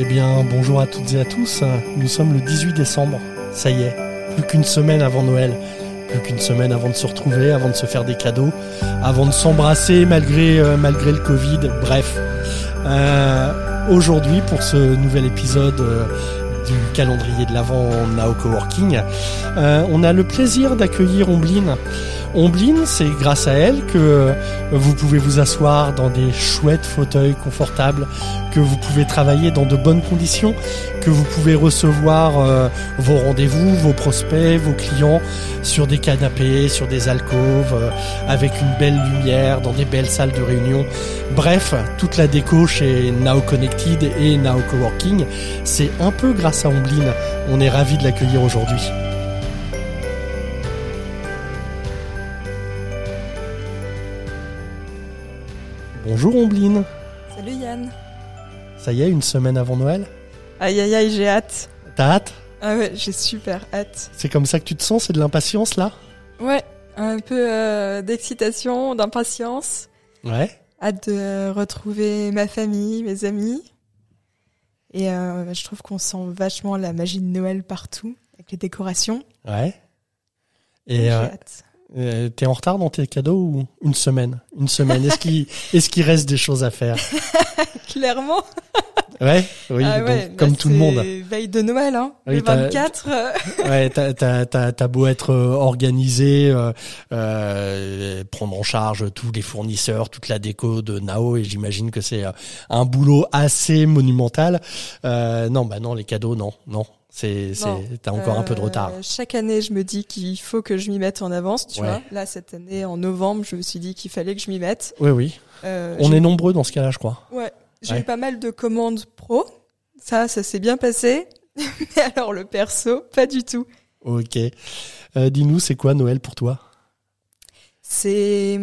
Eh bien, bonjour à toutes et à tous. Nous sommes le 18 décembre. Ça y est, plus qu'une semaine avant Noël. Plus qu'une semaine avant de se retrouver, avant de se faire des cadeaux, avant de s'embrasser malgré, euh, malgré le Covid. Bref. Euh, Aujourd'hui, pour ce nouvel épisode euh, du calendrier de l'Avent Nao Coworking, on a le plaisir d'accueillir Ombline. Ombline, c'est grâce à elle que euh, vous pouvez vous asseoir dans des chouettes fauteuils confortables, que vous pouvez travailler dans de bonnes conditions, que vous pouvez recevoir euh, vos rendez-vous, vos prospects, vos clients sur des canapés, sur des alcôves, euh, avec une belle lumière, dans des belles salles de réunion. Bref, toute la déco chez Now Connected et Now Coworking, c'est un peu grâce à Ombline. On est ravis de l'accueillir aujourd'hui. Bonjour Ombline, Salut Yann. ça y est, une semaine avant Noël Aïe aïe aïe, j'ai hâte. T'as hâte? Ah ouais, j'ai super hâte. C'est comme ça que tu te sens C'est de l'impatience là? Ouais, un peu euh, d'excitation, d'impatience. Ouais. Hâte de retrouver ma famille, mes amis. Et euh, je trouve qu'on sent vachement la magie de Noël partout, avec les décorations. Ouais. Et euh, hâte. Euh, t'es en retard dans tes cadeaux ou une semaine? Une semaine. Est-ce qu'il qu'il reste des choses à faire? Clairement. Ouais? Oui. Ah donc, comme bah, tout le monde. Veille de Noël, hein. Oui, le t'as- 24. euh, Ouais. T'as beau être euh, organisé, euh, euh, prendre en charge tous les fournisseurs, toute la déco de Nao, et j'imagine que c'est euh, un boulot assez monumental. Euh, non, bah non, les cadeaux, non, non. C'est t'as encore un peu de Euh, retard. Chaque année, je me dis qu'il faut que je m'y mette en avance, tu Ouais. vois. Là, cette année, en novembre, je me suis dit qu'il fallait que je m'y mette. Oui, oui. Euh, On est nombreux dans ce cas-là, je crois. Ouais, j'ai Ouais. eu pas mal de commandes pro. Ça, ça s'est bien passé. Mais alors le perso, pas du tout. Ok. Euh, Dis-nous, c'est quoi Noël pour toi? C'est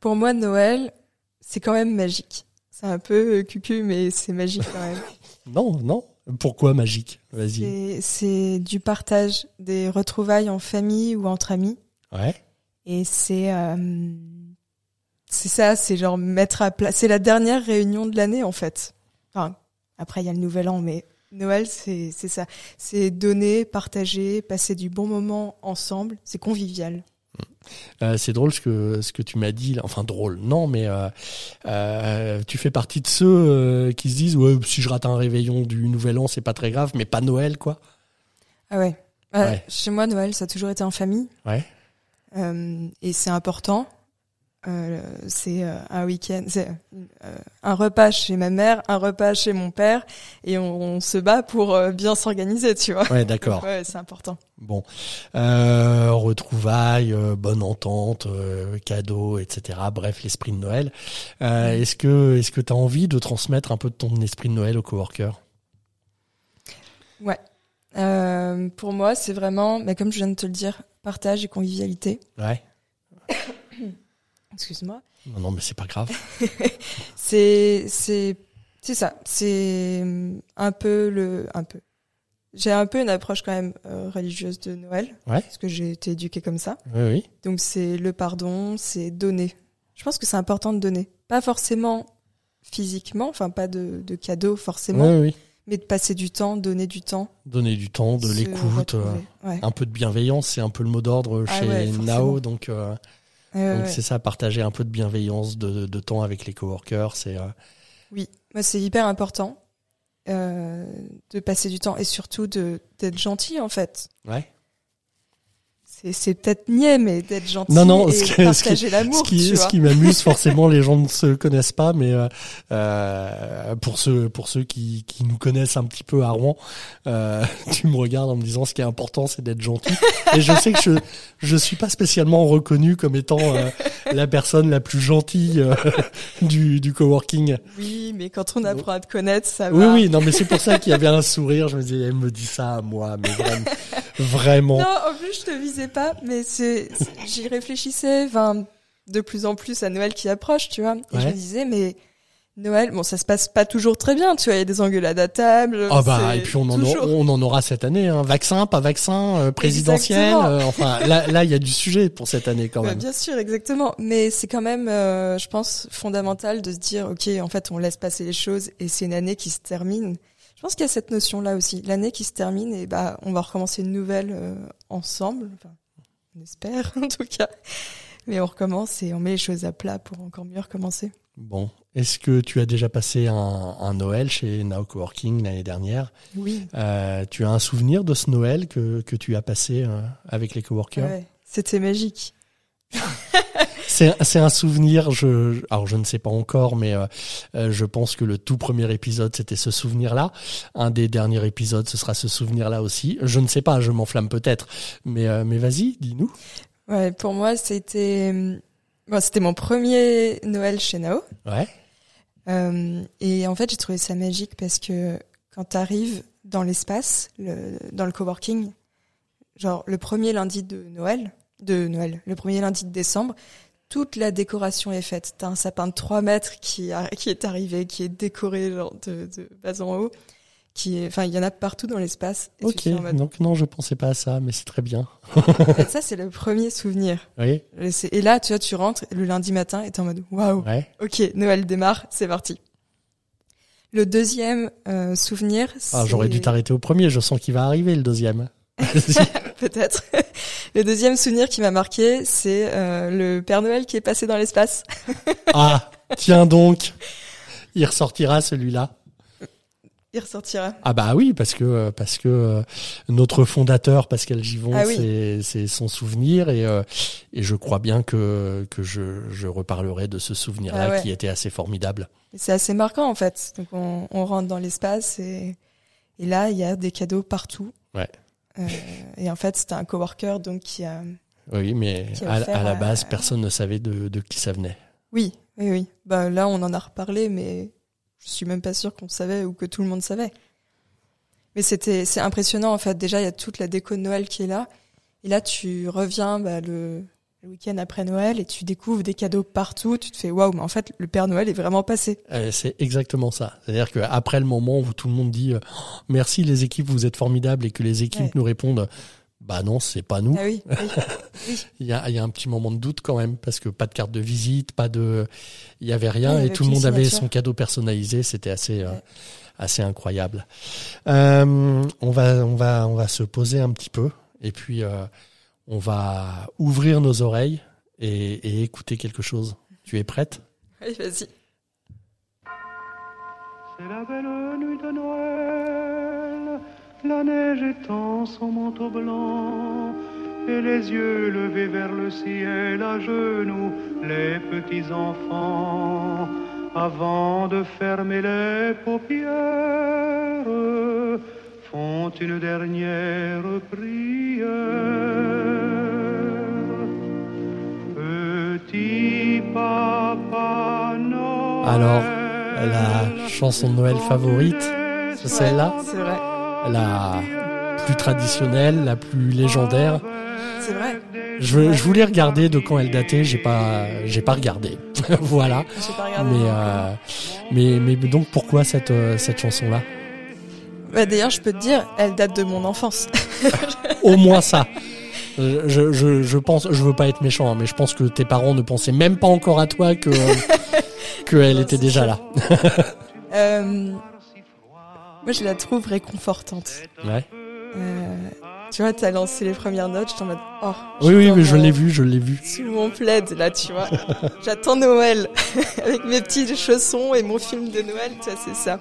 pour moi Noël, c'est quand même magique. C'est un peu euh, cucu, mais c'est magique quand même. Non, non. Pourquoi magique Vas-y. C'est- du partage, des retrouvailles en famille ou entre amis. Ouais. Et c'est euh, c'est ça, c'est genre mettre à plat. C'est la dernière réunion de l'année en fait. Enfin, après il y a le nouvel an, mais Noël c'est c'est ça. C'est donner, partager, passer du bon moment ensemble. C'est convivial. Euh, c'est drôle ce que ce que tu m'as dit. là. Enfin drôle, non, mais euh, euh, tu fais partie de ceux qui se disent ouais, si je rate un réveillon du Nouvel An, c'est pas très grave, mais pas Noël, quoi. Ah ouais. Ouais. Chez moi Noël ça a toujours été en famille Ouais. Et c'est important. Euh, c'est euh, un week-end, c'est euh, un repas chez ma mère, un repas chez mon père, et on, on se bat pour bien s'organiser, tu vois. Ouais, d'accord. Ouais, c'est important. Bon, retrouvailles, bonne entente, cadeaux, etc. Bref, l'esprit de Noël. Est-ce que est-ce que t'as envie de transmettre un peu de ton esprit de Noël aux coworkers Euh, pour moi, c'est vraiment, mais comme je viens de te le dire, partage et convivialité. Ouais. Excuse-moi. Non, non, mais c'est pas grave. C'est, c'est, c'est ça. C'est hum, un peu le, un peu. J'ai un peu une approche quand même euh, religieuse de Noël, Ouais. parce que j'ai été éduquée comme ça. Oui, oui. Donc c'est le pardon, c'est donner. Je pense que c'est important de donner, pas forcément physiquement, enfin pas de, de cadeaux forcément, Oui, oui. mais de passer du temps, donner du temps, Donner du temps, de l'écoute. euh. Ouais. un peu de bienveillance, c'est un peu le mot d'ordre Ah chez ouais. Nao, donc euh, Ouais, donc ouais. c'est ça, partager un peu de bienveillance, de, de temps avec les coworkers, c'est euh, Oui, moi c'est hyper important euh, de passer du temps et surtout de d'être gentil en fait. ouais. C'est c'est peut-être niais mais d'être gentil Non, non, et que- partager Ce l'amour, qui, ce vois. qui m'amuse, forcément, les gens ne se connaissent pas, mais euh, euh, pour ceux pour ceux qui, qui nous connaissent un petit peu à Rouen, euh, tu me regardes en me disant ce qui est important, c'est d'être gentil. Et je sais que je je suis pas spécialement reconnu comme étant euh, la personne la plus gentille euh, du du coworking. Oui, mais quand on apprend à te connaître, ça Oui, va. oui, non, mais c'est pour ça qu'il y avait un sourire. Je me disais, elle me dit ça à moi, mais vraiment, vraiment. Non, en plus je te visais pas, mais c'est j'y réfléchissais, enfin de plus en plus à Noël qui approche, tu vois. Et je me disais mais Noël, bon, ça se passe pas toujours très bien, tu vois, il y a des engueulades à table. Ah bah et puis on en, toujours- aura, on en aura cette année, hein. vaccin, pas vaccin, euh, présidentiel, euh, enfin là là il y a du sujet pour cette année quand Bah, même. bien sûr, exactement. Mais c'est quand même, euh, je pense, fondamental de se dire, ok, en fait, on laisse passer les choses et c'est une année qui se termine. Je pense qu'il y a cette notion-là aussi, l'année qui se termine et bah, on va recommencer une nouvelle euh, ensemble. Enfin, on espère en tout cas. Mais on recommence et on met les choses à plat pour encore mieux recommencer. Bon, est-ce que tu as déjà passé un, un Noël chez Now Coworking l'année dernière? Oui. Euh, Tu as un souvenir de ce Noël que que tu as passé euh, avec les coworkers? Ouais, c'était magique. C'est un souvenir. Je alors je ne sais pas encore, mais euh, euh, je pense que le tout premier épisode c'était ce souvenir-là. Un des derniers épisodes ce sera ce souvenir-là aussi. Je ne sais pas, je m'enflamme peut-être, mais euh, mais vas-y, dis-nous. Ouais, pour moi, c'était, bon, c'était mon premier Noël chez Nao. Ouais. Euh, et en fait, j'ai trouvé ça magique parce que quand tu arrives dans l'espace, le, dans le coworking, genre le premier lundi de Noël, de Noël, le premier lundi de décembre, toute la décoration est faite. T'as un sapin de 3 mètres qui, a- qui est arrivé, qui est décoré genre de, de bas en haut, qui est, enfin, il y en a partout dans l'espace. Ok. mode, Donc non, je pensais pas à ça, mais c'est très bien. Ça, c'est le premier souvenir. Oui. Et là, tu vois, tu rentres le lundi matin et t'es en mode, waouh, Ouais. Ok, Noël démarre, c'est parti. Le deuxième euh, souvenir. Ah, j'aurais dû t'arrêter au premier. Je sens qu'il va arriver le deuxième. Peut-être. Le deuxième souvenir qui m'a marqué, c'est euh, le Père Noël qui est passé dans l'espace. ah, tiens donc. Il ressortira celui-là. Il ressortira. Ah bah oui, parce que euh, parce que euh, notre fondateur Pascal Givon, Ah oui. c'est son souvenir et et je crois bien que que je je reparlerai de ce souvenir-là Ah ouais. qui était assez formidable. C'est assez marquant en fait. Donc on, on rentre dans l'espace et, et là, il y a des cadeaux partout. Ouais. Euh, et en fait, c'était un coworker donc qui a... Oui, mais a à, la base, personne ne savait de de qui ça venait. Oui, oui, oui. Bah, là, on en a reparlé, mais je suis même pas sûre qu'on savait ou que tout le monde savait. Mais c'était, c'est impressionnant, en fait. Déjà, il y a toute la déco de Noël qui est là. Et là, tu reviens, bah, le, le week-end après Noël et tu découvres des cadeaux partout. Tu te fais, waouh, mais en fait, le Père Noël est vraiment passé. Euh, c'est exactement ça. C'est-à-dire qu'après le moment où tout le monde dit euh, Oh, merci les équipes, vous êtes formidables et que les équipes Ouais. nous répondent bah non, c'est pas nous. Ah oui, oui. Il y a, il y a un petit moment de doute quand même parce que pas de carte de visite, pas de, il y avait rien Ouais, et tout le monde avait son cadeau personnalisé. C'était assez, euh, assez incroyable. Euh, on va, on va, on va se poser un petit peu et puis euh, on va ouvrir nos oreilles et, et écouter quelque chose. Tu es prête? Oui, vas-y. C'est la belle nuit de Noël, la neige étend son manteau blanc, et les yeux levés vers le ciel à genoux, les petits enfants, avant de fermer les paupières, font une dernière prière. Petit papa Noël. Alors, la chanson de Noël favorite, c'est celle-là C'est vrai. La plus traditionnelle, la plus légendaire. C'est vrai. Je, je voulais regarder de quand elle datait, j'ai pas, j'ai pas regardé. voilà. J'ai pas regardé. Mais, euh, mais, mais donc pourquoi cette, euh, cette chanson-là? Bah, d'ailleurs, je peux te dire, elle date de mon enfance. Au moins ça. Je, je, je, je pense, je veux pas être méchant, hein, mais je pense que tes parents ne pensaient même pas encore à toi que que elle Non, était déjà là. Euh, moi, je la trouve réconfortante. Ouais. Euh, tu vois, t'as lancé les premières notes, j'étais en mode, oh. Oui, oui, mais je l'ai vu, je l'ai vu. Sous mon plaid, là, tu vois. J'attends Noël. Avec mes petits chaussons et mon film de Noël, tu vois, c'est ça.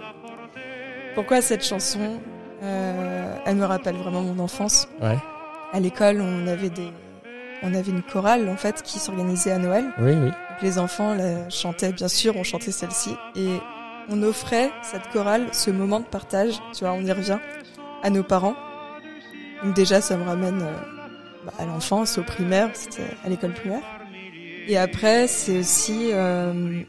Pourquoi cette chanson Euh, Elle me rappelle vraiment mon enfance? Ouais. À l'école, on avait des, on avait une chorale, en fait, qui s'organisait à Noël. Oui, oui. Donc, les enfants la chantaient, bien sûr, on chantait celle-ci. Et on offrait cette chorale, ce moment de partage, tu vois, on y revient, à nos parents. Donc déjà, ça me ramène euh, bah, à l'enfance, au primaire, c'était à l'école primaire. Et après, c'est aussi euh,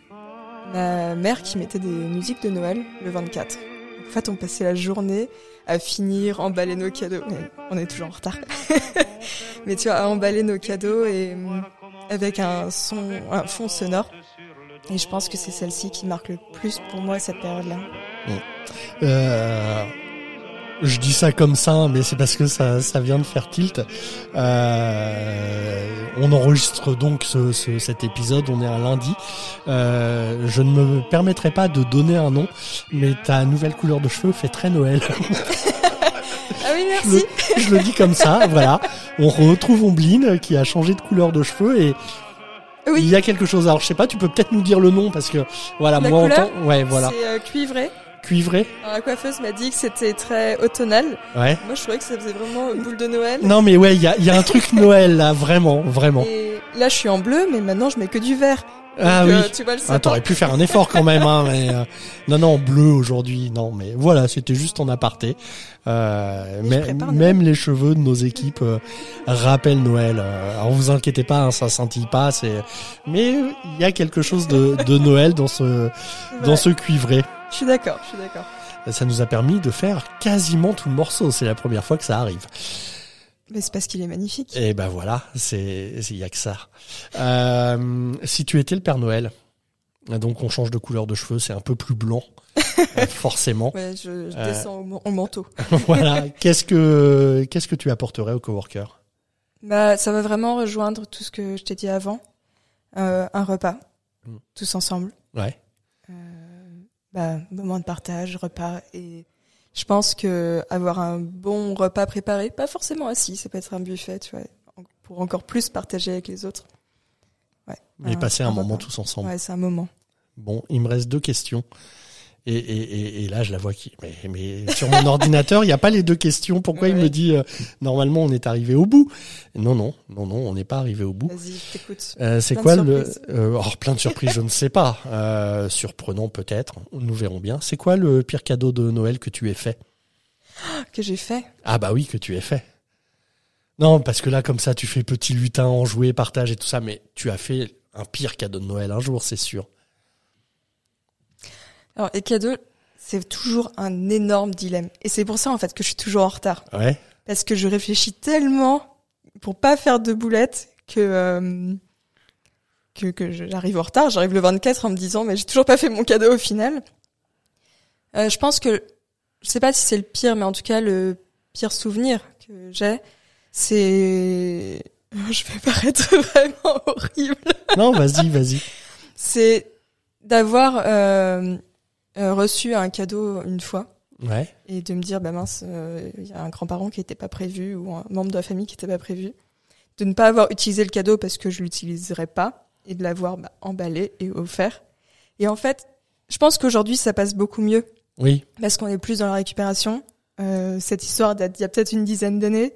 ma mère qui mettait des musiques de Noël le 24. En fait, on passait la journée à finir, emballer nos cadeaux. On est toujours en retard. Mais tu vois, à emballer nos cadeaux et euh, avec un son, un fond sonore. Et je pense que c'est celle-ci qui marque le plus pour moi cette période-là. Euh, je dis ça comme ça, mais c'est parce que ça, ça vient de faire tilt. Euh, on enregistre donc ce, ce- cet épisode, on est un lundi. Euh, je ne me permettrai pas de donner un nom, mais ta nouvelle couleur de cheveux fait très Noël. Ah oui, je, merci. le, je le dis comme ça, voilà. On retrouve Ombline qui a changé de couleur de cheveux et il y a quelque chose. Alors je sais pas, tu peux peut-être nous dire le nom parce que voilà, La moi en couleur temps, ouais, voilà, c'est euh, cuivré. Cuivré, Alors, la coiffeuse m'a dit que c'était très automnal. ouais. Moi, je trouvais que ça faisait vraiment boule de Noël. Non mais ouais, il y a, y a un truc Noël là, vraiment, vraiment. Et là, je suis en bleu, mais maintenant, je mets que du vert. Ah Donc, oui. euh, tu vois le Ah, t'aurais pu faire un effort quand même, hein, mais euh, non, non, bleu aujourd'hui, non, mais voilà, c'était juste en aparté. Euh, Oui, mais, prépare même les cheveux de nos équipes euh, rappellent Noël. Alors vous inquiétez pas, hein, ça scintille pas, c'est. Mais il y a quelque chose de, de Noël dans ce dans ce cuivré. Je suis d'accord, je suis d'accord. Ça nous a permis de faire quasiment tout le morceau. C'est la première fois que ça arrive. Mais c'est parce qu'il est magnifique. Et ben voilà, c'est il y a que ça. Euh, si tu étais le Père Noël, donc on change de couleur de cheveux, c'est un peu plus blanc, euh, forcément. Ouais, je, je Euh. descends au, man- au manteau. voilà. Qu'est-ce que qu'est-ce que tu apporterais aux coworkers? Bah, ça va vraiment rejoindre tout ce que je t'ai dit avant. Euh, un repas, Mm. tous ensemble. Ouais. Euh, bah, moment de partage, repas. Et je pense que avoir un bon repas préparé, pas forcément assis, ça peut être un buffet, tu vois, pour encore plus partager avec les autres. Ouais. Un- passer un, un moment repas. tous ensemble. Ouais, c'est un moment. Bon, il me reste deux questions. Et, et, et, et là, je la vois qui. Mais, mais sur mon ordinateur, il n'y a pas les deux questions. Pourquoi il me dit euh, normalement on est arrivé au bout? Non, non, non, non, on n'est pas arrivé au bout. Vas-y, je t'écoute. Euh, c'est quoi le euh, alors, plein de surprises, je ne sais pas. Euh, surprenant peut-être. Nous verrons bien. C'est quoi le pire cadeau de Noël que tu aies fait? Que j'ai fait? Ah bah oui, que tu aies fait. Non, parce que là, comme ça, tu fais petit lutin, en jouer, partage et tout ça, mais tu as fait un pire cadeau de Noël un jour, c'est sûr. Alors, les cadeaux, c'est toujours un énorme dilemme. Et c'est pour ça, en fait, que je suis toujours en retard. Ouais. Parce que je réfléchis tellement pour pas faire de boulettes que, euh, que, que j'arrive en retard. J'arrive le 24 en me disant, mais j'ai toujours pas fait mon cadeau au final. Euh, je pense que, je sais pas si c'est le pire, mais en tout cas, le pire souvenir que j'ai, c'est, je vais paraître vraiment horrible. Non, vas-y, vas-y. C'est d'avoir euh, reçu un cadeau une fois. Ouais. et de me dire bah mince euh, il y a un grand-parent qui était pas prévu ou un membre de la famille qui était pas prévu. De ne pas avoir utilisé le cadeau parce que je l'utiliserais pas et de l'avoir bah, emballé et offert. Et en fait je pense qu'aujourd'hui ça passe beaucoup mieux. Oui. parce qu'on est plus dans la récupération. Euh, cette histoire date d'il y a peut-être une dizaine d'années.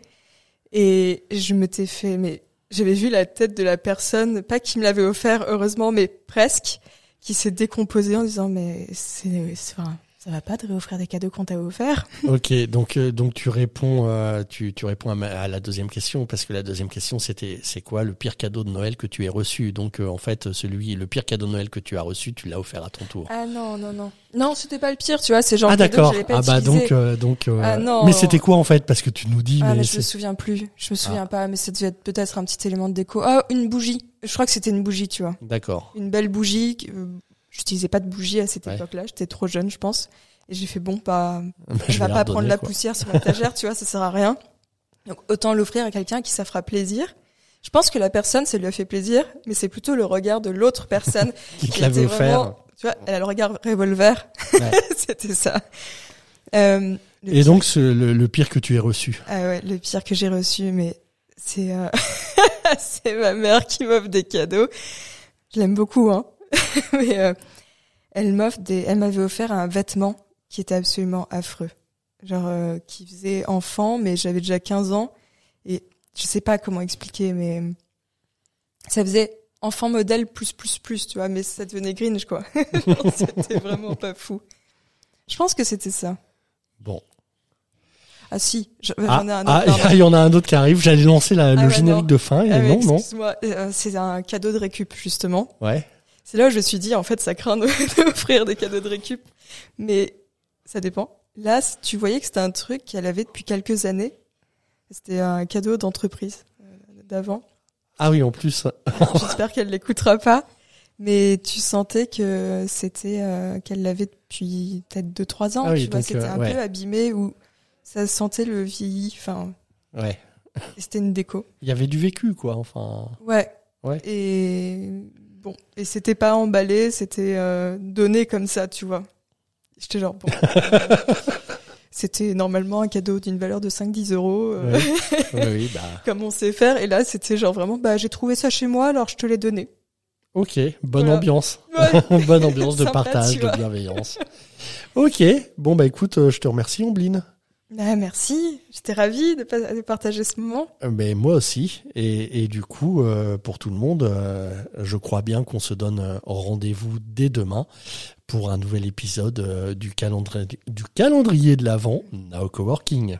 Et je m'étais fait mais j'avais vu la tête de la personne pas qui me l'avait offert heureusement mais presque qui s'est décomposée en disant mais c'est c'est- ça va pas de réoffrir des cadeaux qu'on t'a offert Ok, donc euh, donc tu réponds euh, tu tu réponds à, ma- à la deuxième question parce que la deuxième question c'était c'est quoi le pire cadeau de Noël que tu aies reçu? Donc euh, en fait celui le pire cadeau de Noël que tu as reçu tu l'as offert à ton tour. Ah non, non, non. Non, c'était pas le pire, tu vois, c'est genre ah que d'accord. pas Ah bah utilisé. donc donc. Ah, non. Mais c'était quoi en fait? Parce que tu nous dis Ah, mais, mais je me souviens plus. Je me souviens pas, mais ça devait être peut-être un petit élément de déco. Ah, une bougie. Je crois que c'était une bougie, tu vois. d'accord. Une belle bougie. J'utilisais pas de bougie à cette Ouais. époque-là. J'étais trop jeune, je pense. Et j'ai fait bon, pas, Bah, je va vais pas la prendre redonner, la quoi. poussière sur l'étagère, tu vois, ça sert à rien. Donc autant l'offrir à quelqu'un qui ça fera plaisir. Je pense que la personne, ça lui a fait plaisir, mais c'est plutôt le regard de l'autre personne Qui qui l'avait offert. Tu vois, elle a le regard revolver. Ouais. C'était ça. Euh, Et donc le, le pire que tu aies reçu? Ah ouais, le pire que j'ai reçu, mais c'est euh, c'est ma mère qui m'offre des cadeaux. Je l'aime beaucoup, hein. mais euh, elle m'offre des, elle m'avait offert un vêtement qui était absolument affreux, genre euh, qui faisait enfant, mais j'avais déjà 15 ans et je sais pas comment expliquer, mais ça faisait enfant modèle plus plus plus, tu vois, mais ça devenait Grinch quoi. c'était vraiment pas fou. Je pense que c'était ça. Bon. Ah si, Ah, j'en ai un autre. ah, il y en a un autre qui arrive. J'allais lancer la- le Ah générique non. de fin et Ah, non non. euh, c'est un cadeau de récup justement. Ouais. C'est là où je me suis dit en fait ça craint de- d'offrir des cadeaux de récup, mais ça dépend. Là, tu voyais que c'était un truc qu'elle avait depuis quelques années. C'était un cadeau d'entreprise euh, d'avant. Ah oui en plus. J'espère qu'elle l'écoutera pas. Mais tu sentais que c'était euh, qu'elle l'avait depuis peut-être 2-3 ans. Ah oui, c'était euh, un ouais. peu abîmé ou ça sentait le vieilli. Enfin, Ouais. c'était une déco. Il y avait du vécu, quoi. Enfin. Ouais. Ouais. Et bon, et c'était pas emballé, c'était euh, donné comme ça, tu vois. J'étais genre bon. c'était normalement un cadeau d'une valeur de 5-10 euros, euh, oui, oui, bah. comme on sait faire. Et là, c'était genre vraiment, bah j'ai trouvé ça chez moi, alors je te l'ai donné. Ok, bonne Voilà. ambiance. Ouais. bonne ambiance de Sympa, partage, de bienveillance. Ok, bon bah écoute, euh, je te remercie Ombline. Ah, merci, j'étais ravie de, pa- de partager ce moment. Euh, Mais moi aussi. Et, du coup, euh, pour tout le monde, euh, je crois bien qu'on se donne rendez-vous dès demain pour un nouvel épisode du, calendrier, du calendrier de l'Avent Now Coworking.